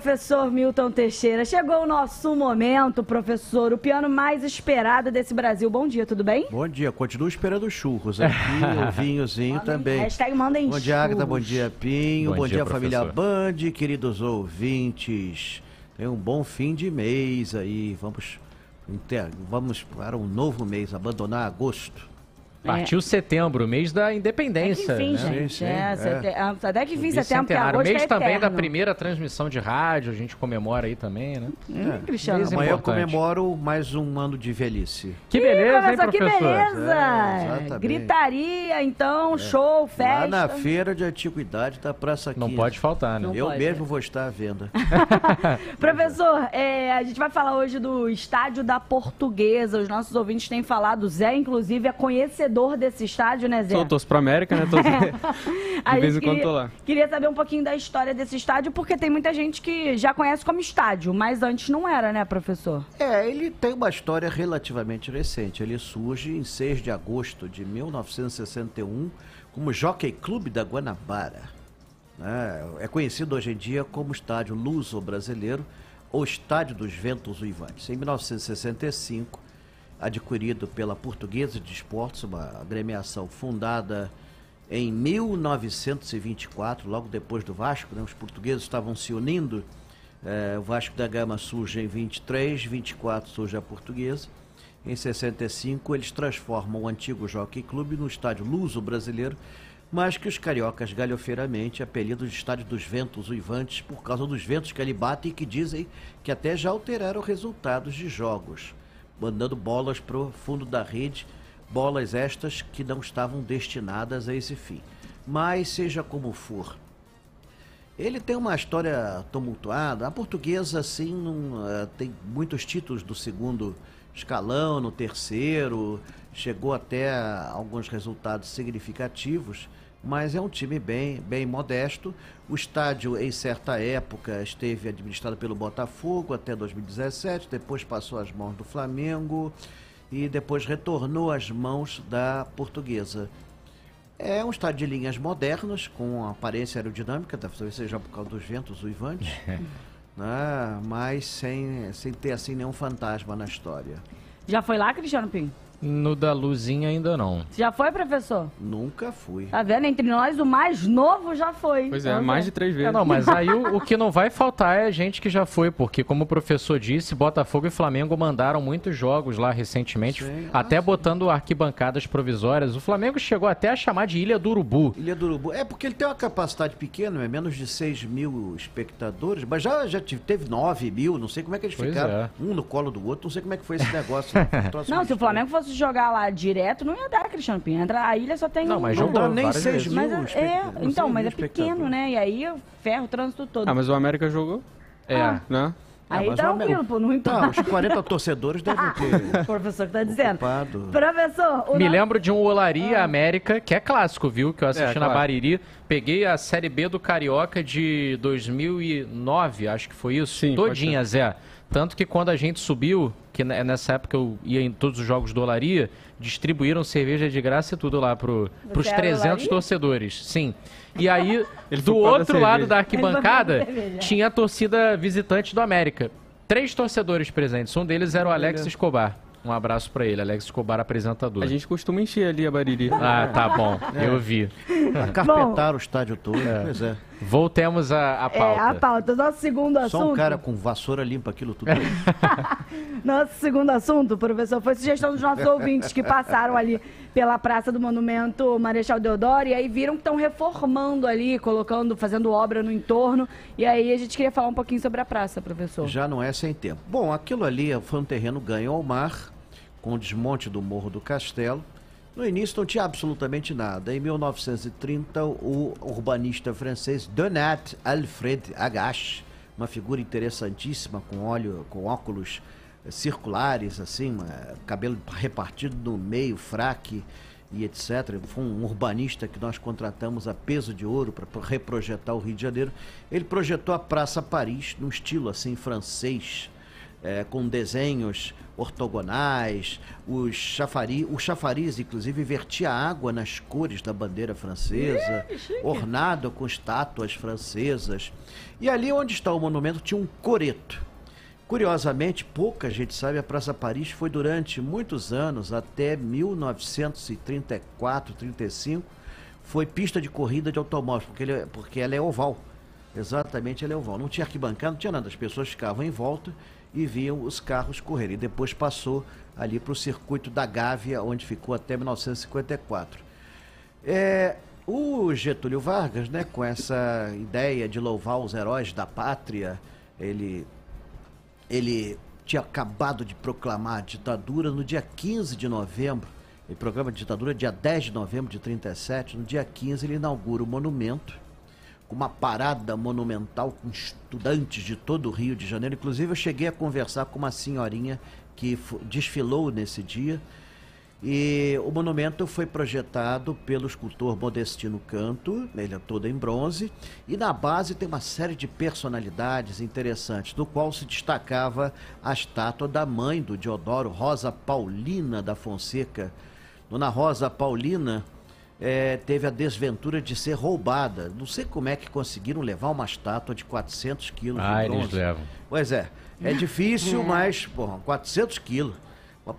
professor Milton Teixeira. Chegou o nosso momento, professor, o piano mais esperado desse Brasil. Bom dia, tudo bem? Bom dia, continuo esperando churros aqui, o vinhozinho Mandem- também. Hashtag mandem Bom dia, Agatha, bom dia, Pinho, Bom bom, dia, dia, família. Band, queridos ouvintes. Tenha um bom fim de mês aí, vamos, vamos para um novo mês, abandonar agosto. Partiu setembro, mês da Até independência. que enfim, né? gente. Sim, sim, é, é. sete- ah, Até que enfim, setembro, agosto mês é também da primeira transmissão de rádio, a gente comemora aí também, né? Hum, Cristiano. Mês Amanhã eu comemoro mais um ano de velhice. Que Ih, beleza, hein, professor, que beleza! É, exatamente. Gritaria, então, show, festa. Lá na feira de antiguidade da Praça 15. Não pode faltar, né? Não Eu pode, mesmo é. vou estar à venda. Professor, é, a gente vai falar hoje do estádio da Portuguesa. Os nossos ouvintes têm falado. O Zé, inclusive, é conhecedor desse estádio, né, Zé? Sou, torço pro América, né? Torço... De vez em quando queria, tô lá. Queria saber um pouquinho da história desse estádio, porque tem muita gente que já conhece como estádio, mas antes não era, né, professor? É, ele tem uma história relativamente recente. Ele surge em 6 de agosto de 1961 como Jockey Clube da Guanabara. né? É conhecido hoje em dia como Estádio Luso Brasileiro ou Estádio dos Ventos Uivantes. Em 1965, adquirido pela Portuguesa de Esportes, uma agremiação fundada em 1924, logo depois do Vasco, né? os portugueses estavam se unindo. Eh, o Vasco da Gama surge em 23, 24 surge a Portuguesa. Em 65, eles transformam o antigo Jockey Clube no estádio Luso Brasileiro, mas que os cariocas galhofeiramente apelidam de Estádio dos Ventos Uivantes por causa dos ventos que ali batem e que dizem que até já alteraram resultados de jogos, mandando bolas para o fundo da rede, bolas estas que não estavam destinadas a esse fim. Mas seja como for, ele tem uma história tumultuada. A portuguesa, assim, não, eh, tem muitos títulos do segundo escalão, no terceiro, chegou até alguns resultados significativos, mas é um time bem, bem modesto. O estádio, em certa época, esteve administrado pelo Botafogo até 2017, depois passou às mãos do Flamengo e depois retornou às mãos da portuguesa. É um estádio de linhas modernas, com aparência aerodinâmica, talvez seja por causa dos ventos uivantes, né? mas sem, sem ter assim nenhum fantasma na história. Já foi lá, Cristiano Pinho? No da Luzinha ainda não. Já foi, professor? Nunca fui. Tá vendo? Entre nós, o mais novo já foi. Pois é, Então, mais Zé. de três É, vezes. não, mas aí o, o que não vai faltar é gente que já foi, porque como o professor disse, Botafogo e Flamengo mandaram muitos jogos lá recentemente, Sim, até ah, sim. botando arquibancadas provisórias. O Flamengo chegou até a chamar de Ilha do Urubu. Ilha do Urubu. É porque ele tem uma capacidade pequena, é menos de 6 mil espectadores, mas já, já teve 9 mil, não sei como é que eles Pois ficaram, é. um no colo do outro, não sei como é que foi esse negócio. né? Não, se o. Flamengo fosse jogar lá direto, não ia dar, Cristiano Pinho. Entra, a ilha só tem Não, um. mas Não jogou dá nem várias 6 vezes. mil Mas é, não então, mas é pequeno, né? E aí ferra o trânsito todo. Ah, mas o América jogou, É. Ah. né? Aí o tranquilo, pô, não Tá, importa. os 40 torcedores devem ter O professor que tá dizendo. ocupado. Professor, o Me lembro de um Olaria América, que é clássico, viu? Que eu assisti É, na claro. Bariri. Peguei a Série B do Carioca de 2009, acho que foi isso. Sim, Todinha, Zé. Tanto que quando a gente subiu, que ne- nessa época eu ia em todos os jogos do Olaria, distribuíram cerveja de graça e tudo lá pro, pros era 300 Olaria? torcedores. Sim. E aí, Ele do outro lado da arquibancada, tinha a torcida visitante do América. Três torcedores presentes. Um deles era o Alex Olha. Escobar. Um abraço pra ele, Alex Escobar, apresentador. A gente costuma encher ali a Bariri. Ah, tá bom. Eu vi. Carpetaram o estádio todo. Pois é. Voltemos à, à pauta. É, a pauta. Nosso segundo Só assunto. um cara com vassoura limpa aquilo tudo. Nosso segundo assunto, professor, foi sugestão dos nossos ouvintes que passaram ali pela Praça do Monumento Marechal Deodoro e aí viram que estão reformando ali, colocando, fazendo obra no entorno. E aí a gente queria falar um pouquinho sobre a praça, professor. Já não é sem tempo. Bom, aquilo ali foi um terreno ganho ao mar, com o desmonte do Morro do Castelo. No início não tinha absolutamente nada. Em 1930, o urbanista francês Donat Alfred Agache, uma figura interessantíssima com óleo, com óculos circulares, assim, cabelo repartido no meio, fraque e etc. Foi um urbanista que nós contratamos a peso de ouro para reprojetar o Rio de Janeiro. Ele projetou a Praça Paris num estilo assim francês, é, com desenhos ortogonais, os chafari, o chafariz, inclusive, vertia água nas cores da bandeira francesa, ornado com estátuas francesas. E ali onde está o monumento tinha um coreto. Curiosamente, pouca gente sabe, a Praça Paris foi durante muitos anos, até 1934, 35, foi pista de corrida de automóveis, porque, ele, é- porque ela é oval. Exatamente, ela é oval. Não tinha arquibancada, não tinha nada. As pessoas ficavam em volta e viam os carros correrem. E depois passou ali para o circuito da Gávea, onde ficou até 1954. É, o Getúlio Vargas, né, com essa ideia de louvar os heróis da pátria, ele, ele tinha acabado de proclamar a ditadura no dia 15 de novembro. Ele proclama a ditadura dia 10 de novembro de 37. No dia 15 ele inaugura o monumento com uma parada monumental com estudantes de todo o Rio de Janeiro. Inclusive, eu cheguei a conversar com uma senhorinha que desfilou nesse dia. E o monumento foi projetado pelo escultor Modestino Canto, ele é todo em bronze, e na base tem uma série de personalidades interessantes, do qual se destacava a estátua da mãe do Diodoro, Rosa Paulina da Fonseca. Dona Rosa Paulina eh, teve a desventura de ser roubada. Não sei como é que conseguiram levar uma estátua de 400 quilos Ah, de eles levam. Pois é, é difícil, mas, porra, 400 quilos.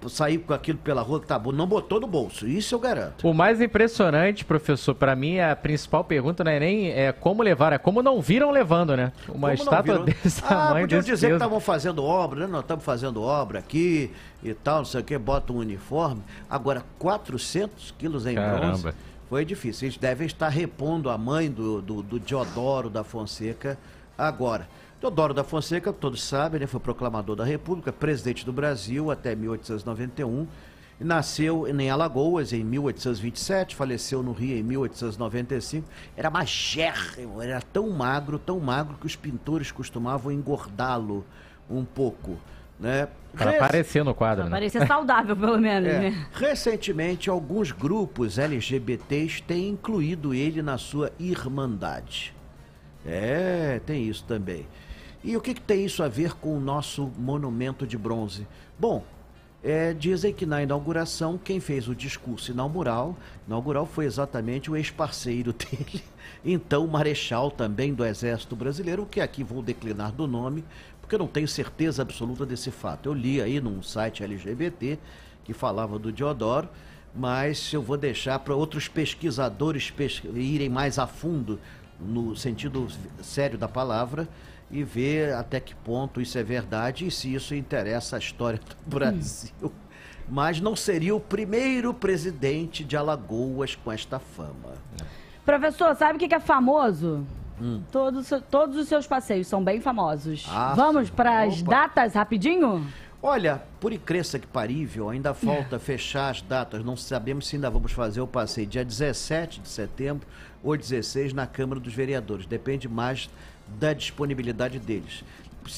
Sair com aquilo pela rua que tá bom, não botou no bolso, isso eu garanto. O mais impressionante, professor, pra mim a principal pergunta não é nem é como levar, é como não viram levando, né? Uma Como estátua desse Ah, tamanho, podiam dizer que peso. estavam fazendo obra, né? Nós estamos fazendo obra aqui e tal, não sei o que, bota um uniforme. Agora, 400 quilos em bronze. Foi difícil. Eles devem estar repondo a mãe do, do, do Diodoro da Fonseca agora. Diodoro da Fonseca, todos sabem, né, foi proclamador da República, presidente do Brasil até 1891. e Nasceu em Alagoas em 1827, faleceu no Rio em 1895. Era magérrimo, era tão magro, tão magro que os pintores costumavam engordá-lo um pouco. Né? Pra Rec- aparecer no quadro, Pra né? parecer saudável, pelo menos, é, né? Recentemente, alguns grupos LGBTs têm incluído ele na sua irmandade. É, tem isso também. E o que, que tem isso a ver com o nosso monumento de bronze? Bom, é, dizem que na inauguração, quem fez o discurso inaugural, inaugural foi exatamente o ex-parceiro dele, então marechal também do Exército Brasileiro, que aqui vou declinar do nome, porque eu não tenho certeza absoluta desse fato. Eu li aí num site LGBT que falava do Diodoro, mas eu vou deixar para outros pesquisadores pes- irem mais a fundo no sentido sério da palavra e ver até que ponto isso é verdade e se isso interessa a história do Brasil. Mas não seria o primeiro presidente de Alagoas com esta fama. Professor, sabe o que é famoso? Todos, todos os seus passeios são bem famosos. Ah, Vamos para as datas rapidinho? Olha, por incrível que parível, ainda falta fechar as datas. Não sabemos se ainda vamos fazer o passeio dia 17 de setembro ou 16 na Câmara dos Vereadores. Depende mais da disponibilidade deles.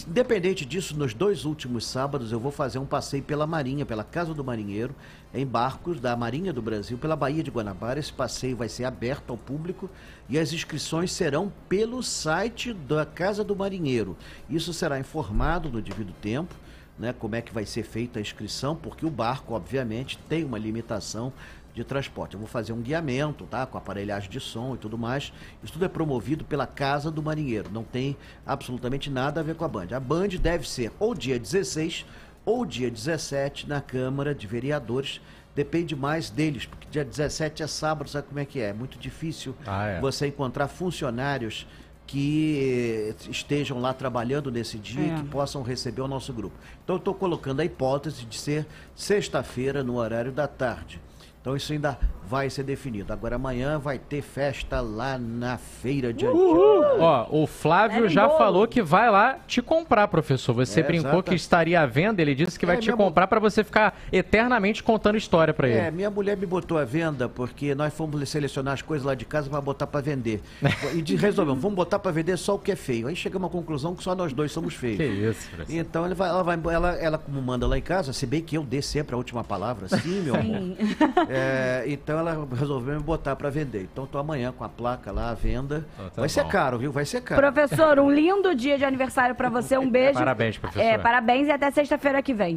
Independente disso, nos dois últimos sábados eu vou fazer um passeio pela Marinha, pela Casa do Marinheiro, em barcos da Marinha do Brasil, pela Baía de Guanabara. Esse passeio vai ser aberto ao público e as inscrições serão pelo site da Casa do Marinheiro. Isso será informado no devido tempo né, como é que vai ser feita a inscrição, porque o barco, obviamente, tem uma limitação de transporte. Eu vou fazer um guiamento, tá, com aparelhagem de som e tudo mais. Isso tudo é promovido pela Casa do Marinheiro, não tem absolutamente nada a ver com a Band. A Band deve ser ou dia 16 ou dia 17 na Câmara de Vereadores. Depende mais deles, porque dia 17 é sábado, sabe como é que é? É muito difícil Ah, é. você encontrar funcionários que eh, estejam lá trabalhando nesse dia É. e que possam receber o nosso grupo. Então eu estou colocando a hipótese de ser sexta-feira no horário da tarde. Então isso ainda vai ser definido. Agora amanhã vai ter festa lá na feira de Antioquia. Ó, o Flávio Levem já bolo. falou que vai lá te comprar, professor. Você É, brincou exata- que estaria à venda, ele disse que vai É, te comprar pra você ficar eternamente contando história pra É, ele. minha mulher me botou à venda porque nós fomos selecionar as coisas lá de casa para botar para vender. E de, resolvemos, vamos botar para vender só o que é feio. Aí chegamos à conclusão que só nós dois somos feios. Que isso, professor. Então ele vai, ela, vai, ela, ela como manda lá em casa, se bem que eu dê sempre a última palavra, sim, meu amor. É, então ela resolveu me botar para vender. Então tô amanhã com a placa lá à venda. Ah, tá Vai ser bom. caro, viu? Vai ser caro. Professor, um lindo dia de aniversário pra você. Um beijo. Parabéns, professor. É, parabéns e até sexta-feira que vem.